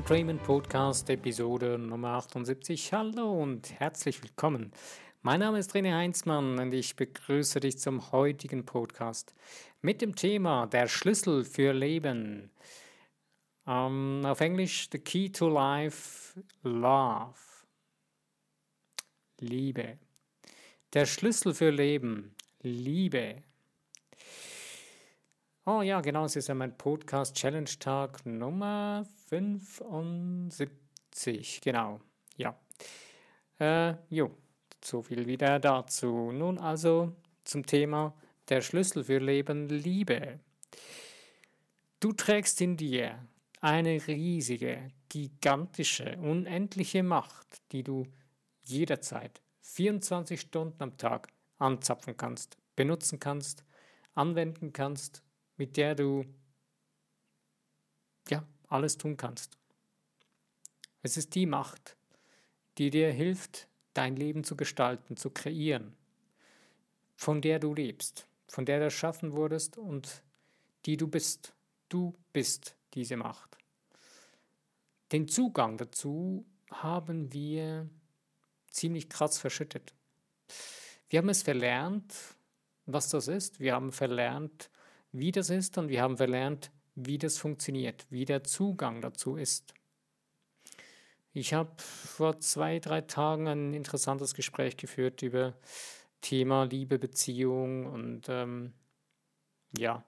Dreaming Podcast Episode Nummer 78. Hallo und herzlich willkommen. Mein Name ist René Heinzmann und ich begrüße dich zum heutigen Podcast mit dem Thema Der Schlüssel für Leben. Um, ähm, auf Englisch The Key to Life, Love. Liebe. Der Schlüssel für Leben, Liebe. Oh ja, genau, es ist ja mein Podcast Challenge Tag Nummer 75. Genau, ja. Äh, jo, so viel wieder dazu. Nun also zum Thema der Schlüssel für Leben Liebe. Du trägst in dir eine riesige, gigantische, unendliche Macht, die du jederzeit 24 Stunden am Tag anzapfen kannst, benutzen kannst, anwenden kannst mit der du ja alles tun kannst. Es ist die Macht, die dir hilft, dein Leben zu gestalten, zu kreieren, von der du lebst, von der du erschaffen wurdest und die du bist. Du bist diese Macht. Den Zugang dazu haben wir ziemlich krass verschüttet. Wir haben es verlernt, was das ist. Wir haben verlernt, wie das ist und wir haben verlernt, wie das funktioniert, wie der Zugang dazu ist. Ich habe vor zwei, drei Tagen ein interessantes Gespräch geführt über Thema Liebe, Beziehung und ähm, ja,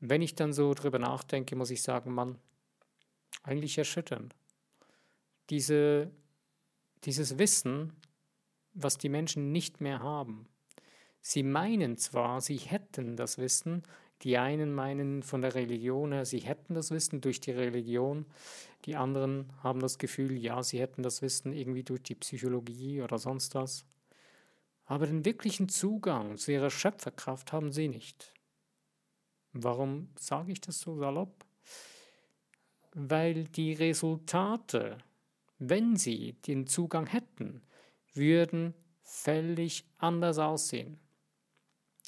wenn ich dann so drüber nachdenke, muss ich sagen, Mann, eigentlich erschütternd. Diese, dieses Wissen, was die Menschen nicht mehr haben, Sie meinen zwar, sie hätten das Wissen, die einen meinen von der Religion her, sie hätten das Wissen durch die Religion, die anderen haben das Gefühl, ja, sie hätten das Wissen irgendwie durch die Psychologie oder sonst was. Aber den wirklichen Zugang zu ihrer Schöpferkraft haben sie nicht. Warum sage ich das so salopp? Weil die Resultate, wenn sie den Zugang hätten, würden völlig anders aussehen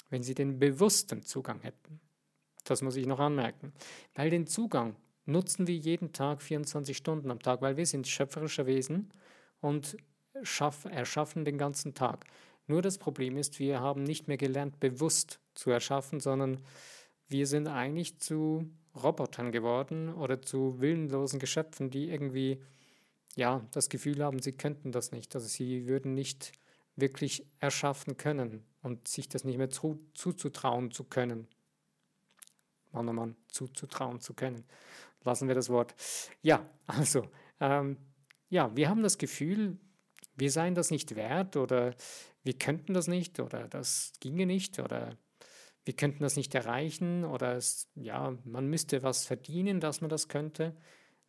wenn sie den bewussten Zugang hätten. Das muss ich noch anmerken. Weil den Zugang nutzen wir jeden Tag 24 Stunden am Tag, weil wir sind schöpferische Wesen und erschaffen den ganzen Tag. Nur das Problem ist, wir haben nicht mehr gelernt, bewusst zu erschaffen, sondern wir sind eigentlich zu Robotern geworden oder zu willenlosen Geschöpfen, die irgendwie ja das Gefühl haben, sie könnten das nicht. Also sie würden nicht wirklich erschaffen können und sich das nicht mehr zu, zuzutrauen zu können. Mann, oh Mann, zuzutrauen zu können. Lassen wir das Wort. Ja, also, ähm, ja, wir haben das Gefühl, wir seien das nicht wert oder wir könnten das nicht oder das ginge nicht oder wir könnten das nicht erreichen oder es, ja, man müsste was verdienen, dass man das könnte.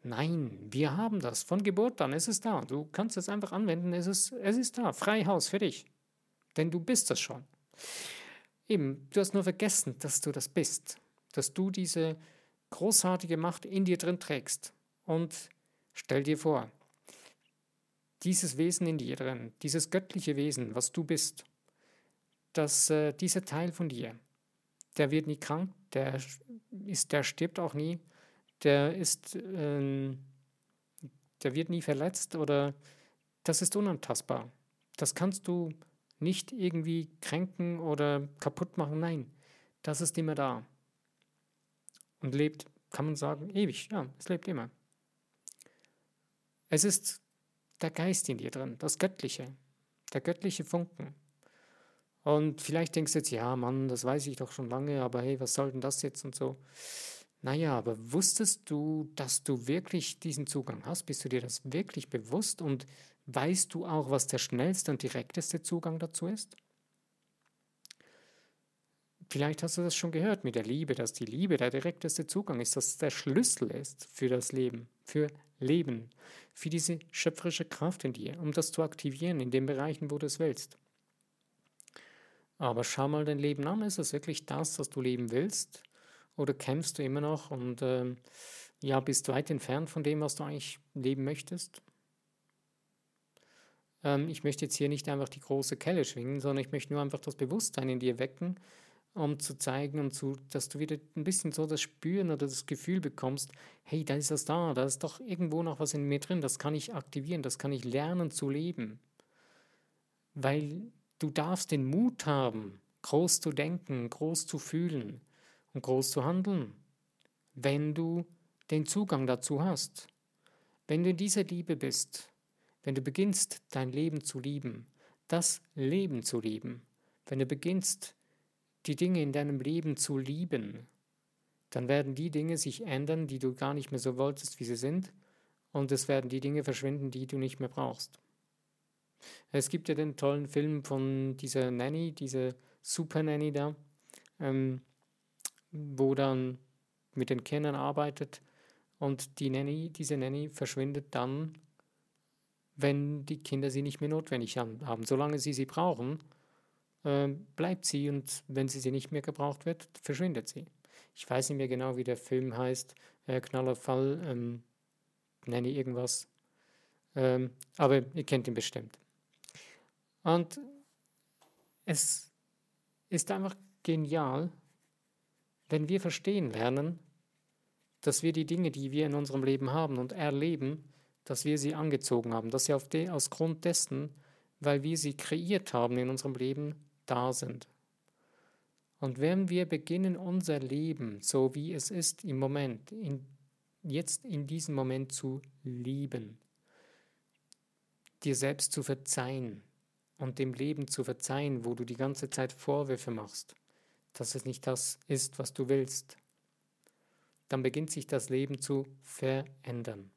Nein, wir haben das. Von Geburt an ist es da. Du kannst es einfach anwenden. Es ist, es ist da. Freihaus für dich. Denn du bist das schon. Eben, du hast nur vergessen, dass du das bist. Dass du diese großartige Macht in dir drin trägst. Und stell dir vor, dieses Wesen in dir drin, dieses göttliche Wesen, was du bist, dass äh, dieser Teil von dir, der wird nie krank, der, ist, der stirbt auch nie, der ist, ähm, der wird nie verletzt oder das ist unantastbar. Das kannst du nicht irgendwie kränken oder kaputt machen. Nein, das ist immer da. Und lebt, kann man sagen, ewig. Ja, es lebt immer. Es ist der Geist in dir drin, das Göttliche, der göttliche Funken. Und vielleicht denkst du jetzt, ja, Mann, das weiß ich doch schon lange, aber hey, was soll denn das jetzt und so. Naja, aber wusstest du, dass du wirklich diesen Zugang hast? Bist du dir das wirklich bewusst? Und weißt du auch, was der schnellste und direkteste Zugang dazu ist? Vielleicht hast du das schon gehört mit der Liebe, dass die Liebe der direkteste Zugang ist, dass der Schlüssel ist für das Leben, für Leben, für diese schöpferische Kraft in dir, um das zu aktivieren in den Bereichen, wo du es willst. Aber schau mal dein Leben an, ist es wirklich das, was du leben willst? Oder kämpfst du immer noch und äh, ja, bist weit entfernt von dem, was du eigentlich leben möchtest? Ähm, ich möchte jetzt hier nicht einfach die große Kelle schwingen, sondern ich möchte nur einfach das Bewusstsein in dir wecken um zu zeigen und zu, dass du wieder ein bisschen so das Spüren oder das Gefühl bekommst, hey, da ist das da, da ist doch irgendwo noch was in mir drin, das kann ich aktivieren, das kann ich lernen zu leben. Weil du darfst den Mut haben, groß zu denken, groß zu fühlen groß zu handeln, wenn du den Zugang dazu hast. Wenn du in dieser Liebe bist, wenn du beginnst, dein Leben zu lieben, das Leben zu lieben, wenn du beginnst, die Dinge in deinem Leben zu lieben, dann werden die Dinge sich ändern, die du gar nicht mehr so wolltest, wie sie sind, und es werden die Dinge verschwinden, die du nicht mehr brauchst. Es gibt ja den tollen Film von dieser Nanny, diese Super Nanny da, ähm, wo dann mit den Kindern arbeitet und die Nanny, diese Nanny verschwindet dann, wenn die Kinder sie nicht mehr notwendig haben. Solange sie sie brauchen, äh, bleibt sie und wenn sie sie nicht mehr gebraucht wird, verschwindet sie. Ich weiß nicht mehr genau, wie der Film heißt, äh, Knaller Fall, ähm, Nanny irgendwas, ähm, aber ihr kennt ihn bestimmt. Und es ist einfach genial, wenn wir verstehen lernen, dass wir die Dinge, die wir in unserem Leben haben und erleben, dass wir sie angezogen haben, dass sie auf de, aus Grund dessen, weil wir sie kreiert haben in unserem Leben, da sind. Und wenn wir beginnen, unser Leben, so wie es ist im Moment, in, jetzt in diesem Moment zu lieben, dir selbst zu verzeihen und dem Leben zu verzeihen, wo du die ganze Zeit Vorwürfe machst, dass es nicht das ist, was du willst, dann beginnt sich das Leben zu verändern.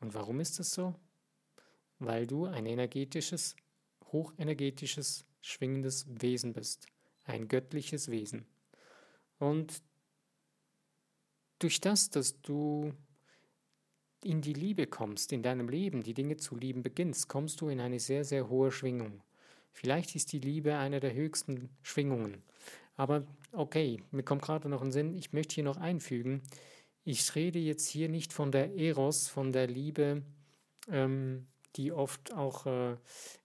Und warum ist das so? Weil du ein energetisches, hochenergetisches, schwingendes Wesen bist, ein göttliches Wesen. Und durch das, dass du in die Liebe kommst, in deinem Leben, die Dinge zu lieben beginnst, kommst du in eine sehr, sehr hohe Schwingung. Vielleicht ist die Liebe eine der höchsten Schwingungen. Aber okay, mir kommt gerade noch ein Sinn, ich möchte hier noch einfügen, ich rede jetzt hier nicht von der Eros, von der Liebe, ähm, die oft auch äh,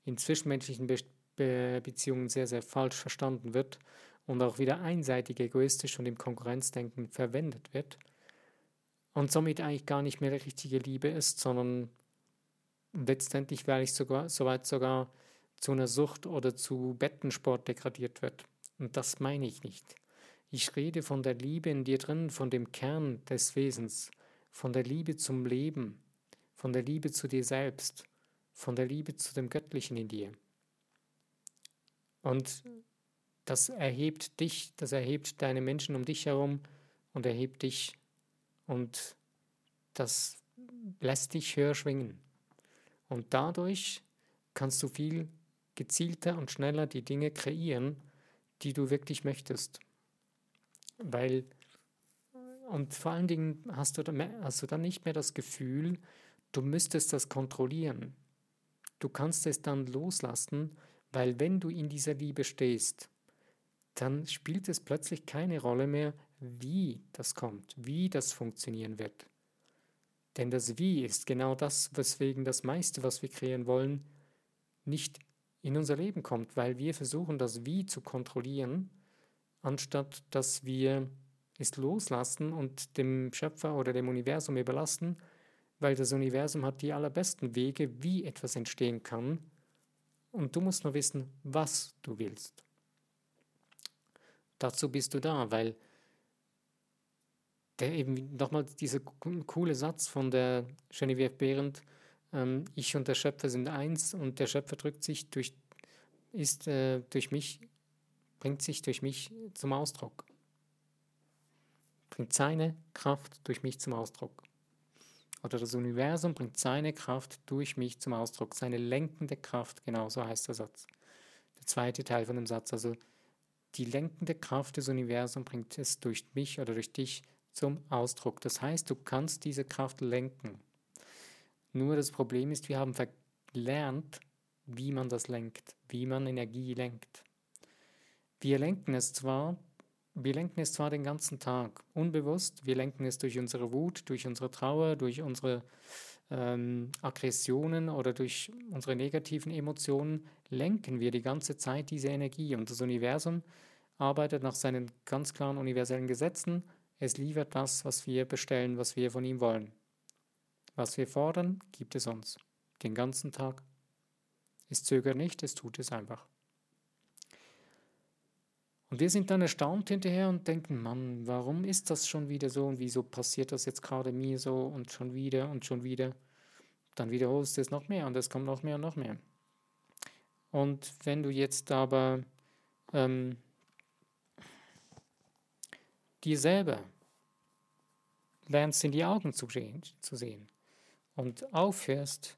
in zwischenmenschlichen Be Be Beziehungen sehr, sehr falsch verstanden wird und auch wieder einseitig egoistisch und im Konkurrenzdenken verwendet wird. Und somit eigentlich gar nicht mehr richtige Liebe ist, sondern letztendlich vielleicht sogar, soweit sogar zu einer Sucht oder zu Bettensport degradiert wird. Und das meine ich nicht. Ich rede von der Liebe in dir drin, von dem Kern des Wesens, von der Liebe zum Leben, von der Liebe zu dir selbst, von der Liebe zu dem Göttlichen in dir. Und das erhebt dich, das erhebt deine Menschen um dich herum und erhebt dich und das lässt dich höher schwingen. Und dadurch kannst du viel gezielter und schneller die Dinge kreieren, die du wirklich möchtest. Weil, und vor allen Dingen hast du, dann, hast du dann nicht mehr das Gefühl, du müsstest das kontrollieren. Du kannst es dann loslassen, weil wenn du in dieser Liebe stehst, dann spielt es plötzlich keine Rolle mehr, wie das kommt, wie das funktionieren wird. Denn das Wie ist genau das, weswegen das meiste, was wir kreieren wollen, nicht in unser Leben kommt, weil wir versuchen, das Wie zu kontrollieren, anstatt dass wir es loslassen und dem Schöpfer oder dem Universum überlassen, weil das Universum hat die allerbesten Wege, wie etwas entstehen kann. Und du musst nur wissen, was du willst. Dazu bist du da, weil der eben nochmal dieser coole Satz von der Genevieve Behrendt, ähm, ich und der Schöpfer sind eins und der Schöpfer drückt sich durch, ist äh, durch mich, bringt sich durch mich zum Ausdruck. Bringt seine Kraft durch mich zum Ausdruck. Oder das Universum bringt seine Kraft durch mich zum Ausdruck. Seine lenkende Kraft, genau so heißt der Satz. Der zweite Teil von dem Satz, also die lenkende Kraft des Universums bringt es durch mich oder durch dich zum Ausdruck. Das heißt, du kannst diese Kraft lenken. Nur das Problem ist, wir haben verlernt, wie man das lenkt, wie man Energie lenkt. Wir lenken es zwar, wir lenken es zwar den ganzen Tag, unbewusst, wir lenken es durch unsere Wut, durch unsere Trauer, durch unsere ähm, Aggressionen oder durch unsere negativen Emotionen lenken wir die ganze Zeit diese Energie. Und das Universum arbeitet nach seinen ganz klaren universellen Gesetzen. Es liefert das, was wir bestellen, was wir von ihm wollen. Was wir fordern, gibt es uns. Den ganzen Tag. Es zögert nicht, es tut es einfach. Und wir sind dann erstaunt hinterher und denken, Mann, warum ist das schon wieder so und wieso passiert das jetzt gerade mir so und schon wieder und schon wieder? Dann wiederholst du es noch mehr und es kommt noch mehr und noch mehr. Und wenn du jetzt aber ähm, dir selber lernst in die Augen zu sehen, zu sehen und aufhörst,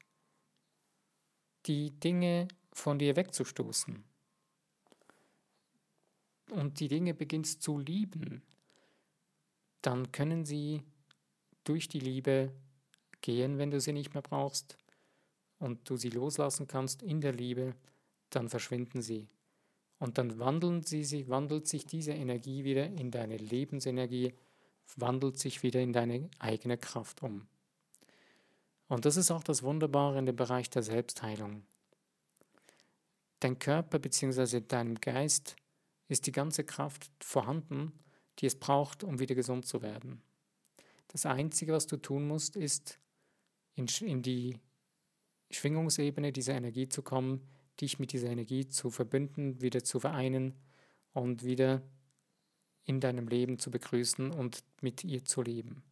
die Dinge von dir wegzustoßen, und die Dinge beginnst zu lieben, dann können sie durch die Liebe gehen, wenn du sie nicht mehr brauchst und du sie loslassen kannst in der Liebe, dann verschwinden sie. Und dann wandeln sie sich, wandelt sich diese Energie wieder in deine Lebensenergie, wandelt sich wieder in deine eigene Kraft um. Und das ist auch das Wunderbare in dem Bereich der Selbstheilung. Dein Körper bzw. dein Geist ist die ganze Kraft vorhanden, die es braucht, um wieder gesund zu werden. Das Einzige, was du tun musst, ist in, in die Schwingungsebene dieser Energie zu kommen, dich mit dieser Energie zu verbünden, wieder zu vereinen und wieder in deinem Leben zu begrüßen und mit ihr zu leben.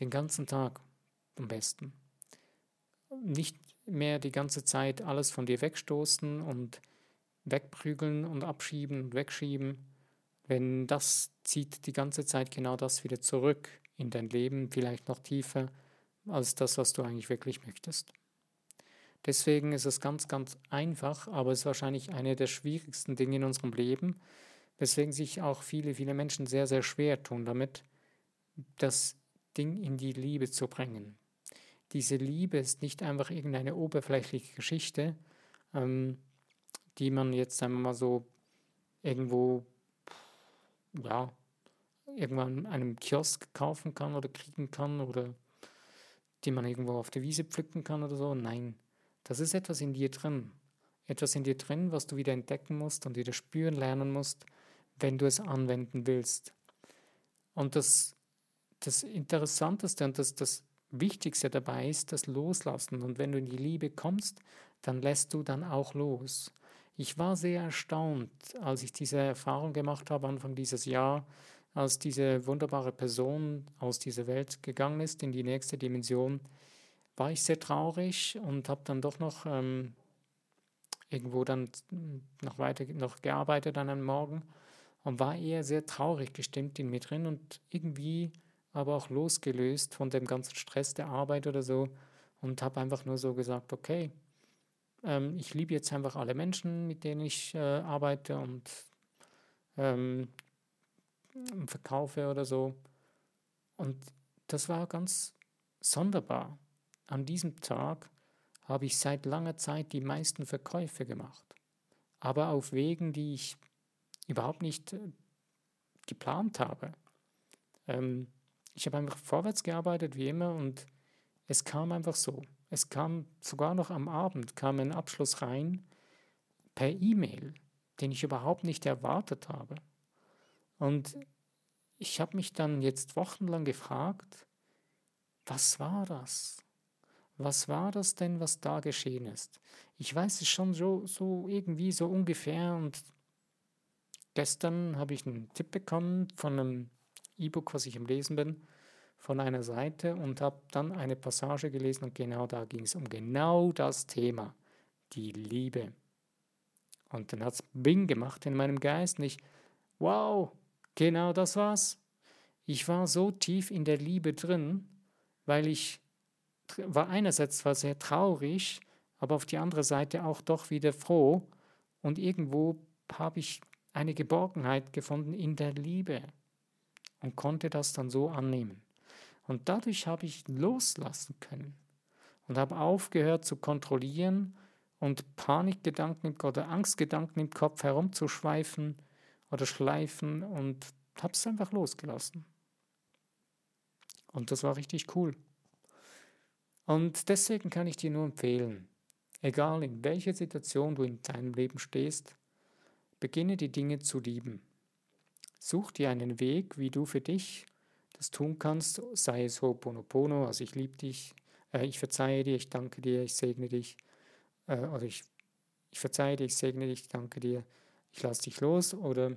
Den ganzen Tag am besten. Nicht mehr die ganze Zeit alles von dir wegstoßen und wegprügeln und abschieben und wegschieben, wenn das zieht die ganze Zeit genau das wieder zurück in dein Leben, vielleicht noch tiefer als das, was du eigentlich wirklich möchtest. Deswegen ist es ganz, ganz einfach, aber es ist wahrscheinlich eine der schwierigsten Dinge in unserem Leben, weswegen sich auch viele, viele Menschen sehr, sehr schwer tun damit, das Ding in die Liebe zu bringen. Diese Liebe ist nicht einfach irgendeine oberflächliche Geschichte, ähm, die man jetzt einmal so irgendwo, ja, irgendwann in einem Kiosk kaufen kann oder kriegen kann oder die man irgendwo auf der Wiese pflücken kann oder so. Nein, das ist etwas in dir drin. Etwas in dir drin, was du wieder entdecken musst und wieder spüren lernen musst, wenn du es anwenden willst. Und das, das Interessanteste und das, das Wichtigste dabei ist das Loslassen. Und wenn du in die Liebe kommst, dann lässt du dann auch los. Ich war sehr erstaunt, als ich diese Erfahrung gemacht habe, Anfang dieses Jahr, als diese wunderbare Person aus dieser Welt gegangen ist in die nächste Dimension, war ich sehr traurig und habe dann doch noch ähm, irgendwo dann noch weiter noch gearbeitet an einem Morgen und war eher sehr traurig gestimmt in mir drin und irgendwie aber auch losgelöst von dem ganzen Stress der Arbeit oder so und habe einfach nur so gesagt, okay, ähm, ich liebe jetzt einfach alle Menschen, mit denen ich äh, arbeite und ähm, verkaufe oder so. Und das war ganz sonderbar. An diesem Tag habe ich seit langer Zeit die meisten Verkäufe gemacht. Aber auf Wegen, die ich überhaupt nicht äh, geplant habe. Ähm, ich habe einfach vorwärts gearbeitet wie immer und es kam einfach so. Es kam sogar noch am Abend, kam ein Abschluss rein per E-Mail, den ich überhaupt nicht erwartet habe. Und ich habe mich dann jetzt wochenlang gefragt, was war das? Was war das denn, was da geschehen ist? Ich weiß es schon so, so irgendwie so ungefähr und gestern habe ich einen Tipp bekommen von einem E-Book, was ich im Lesen bin von einer Seite und habe dann eine Passage gelesen und genau da ging es um genau das Thema, die Liebe. Und dann hat es Bing gemacht in meinem Geist und ich, wow, genau das war's. Ich war so tief in der Liebe drin, weil ich war einerseits zwar sehr traurig, aber auf die andere Seite auch doch wieder froh und irgendwo habe ich eine Geborgenheit gefunden in der Liebe und konnte das dann so annehmen. Und dadurch habe ich loslassen können und habe aufgehört zu kontrollieren und Panikgedanken oder Angstgedanken im Kopf herumzuschweifen oder schleifen und habe es einfach losgelassen. Und das war richtig cool. Und deswegen kann ich dir nur empfehlen, egal in welcher Situation du in deinem Leben stehst, beginne die Dinge zu lieben. Such dir einen Weg, wie du für dich das tun kannst, sei es Ho'oponopono, also ich liebe dich, äh, ich verzeihe dir, ich danke dir, ich segne dich, äh, oder ich, ich verzeihe dir, ich segne dich, ich danke dir, ich lasse dich los, oder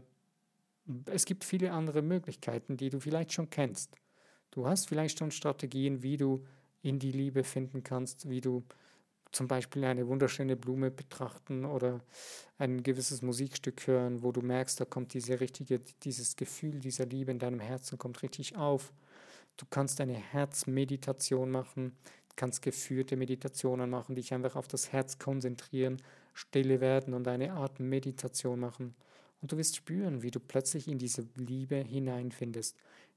es gibt viele andere Möglichkeiten, die du vielleicht schon kennst. Du hast vielleicht schon Strategien, wie du in die Liebe finden kannst, wie du zum Beispiel eine wunderschöne Blume betrachten oder ein gewisses Musikstück hören, wo du merkst, da kommt diese richtige, dieses Gefühl dieser Liebe in deinem Herzen kommt richtig auf. Du kannst eine Herzmeditation machen, kannst geführte Meditationen machen, dich einfach auf das Herz konzentrieren, stille werden und eine Art Meditation machen. Und du wirst spüren, wie du plötzlich in diese Liebe hineinfindest,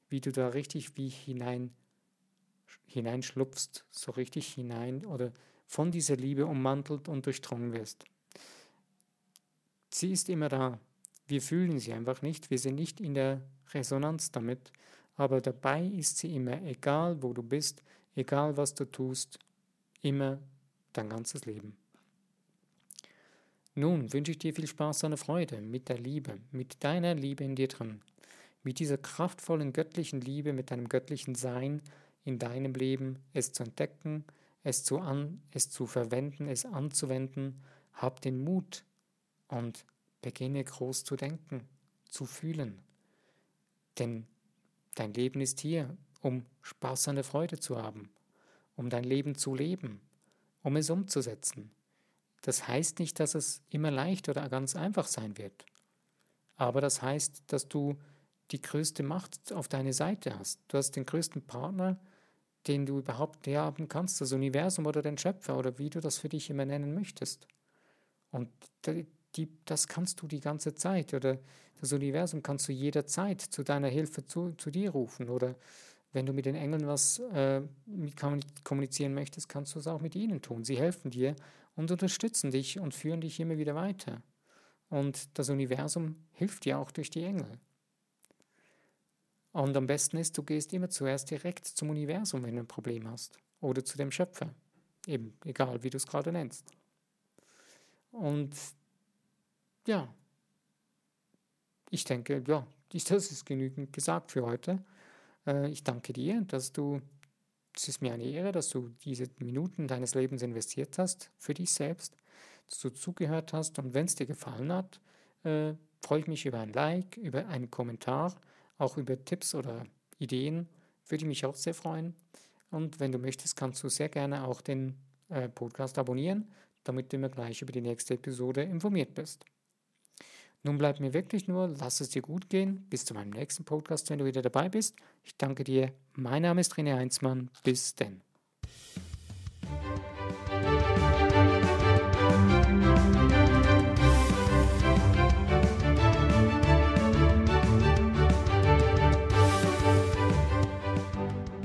wie du da richtig wie hinein hineinschlupfst, so richtig hinein oder von dieser Liebe ummantelt und durchdrungen wirst. Sie ist immer da. Wir fühlen sie einfach nicht, wir sind nicht in der Resonanz damit, aber dabei ist sie immer, egal wo du bist, egal was du tust, immer dein ganzes Leben. Nun wünsche ich dir viel Spaß und Freude mit der Liebe, mit deiner Liebe in dir drin, mit dieser kraftvollen göttlichen Liebe, mit deinem göttlichen Sein in deinem Leben, es zu entdecken, es zu, an, es zu verwenden, es anzuwenden. Hab den Mut und beginne groß zu denken, zu fühlen. Denn dein Leben ist hier, um Spaß und Freude zu haben, um dein Leben zu leben, um es umzusetzen. Das heißt nicht, dass es immer leicht oder ganz einfach sein wird. Aber das heißt, dass du die größte Macht auf deine Seite hast. Du hast den größten Partner, den du überhaupt haben kannst, das Universum oder den Schöpfer oder wie du das für dich immer nennen möchtest. Und die, das kannst du die ganze Zeit oder das Universum kannst du jederzeit zu deiner Hilfe zu, zu dir rufen oder wenn du mit den Engeln was äh, kommunizieren möchtest, kannst du es auch mit ihnen tun. Sie helfen dir und unterstützen dich und führen dich immer wieder weiter. Und das Universum hilft dir auch durch die Engel. Und am besten ist, du gehst immer zuerst direkt zum Universum, wenn du ein Problem hast. Oder zu dem Schöpfer. Eben, egal wie du es gerade nennst. Und ja, ich denke, ja, das ist genügend gesagt für heute. Äh, ich danke dir, dass du es ist mir eine Ehre, dass du diese Minuten deines Lebens investiert hast für dich selbst, dass du zugehört hast und wenn es dir gefallen hat, äh, freue ich mich über ein Like, über einen Kommentar, auch über Tipps oder Ideen, würde ich mich auch sehr freuen. Und wenn du möchtest, kannst du sehr gerne auch den äh, Podcast abonnieren, damit du immer gleich über die nächste Episode informiert bist. Nun bleibt mir wirklich nur, lass es dir gut gehen. Bis zu meinem nächsten Podcast, wenn du wieder dabei bist. Ich danke dir. Mein Name ist René Heinzmann. Bis denn.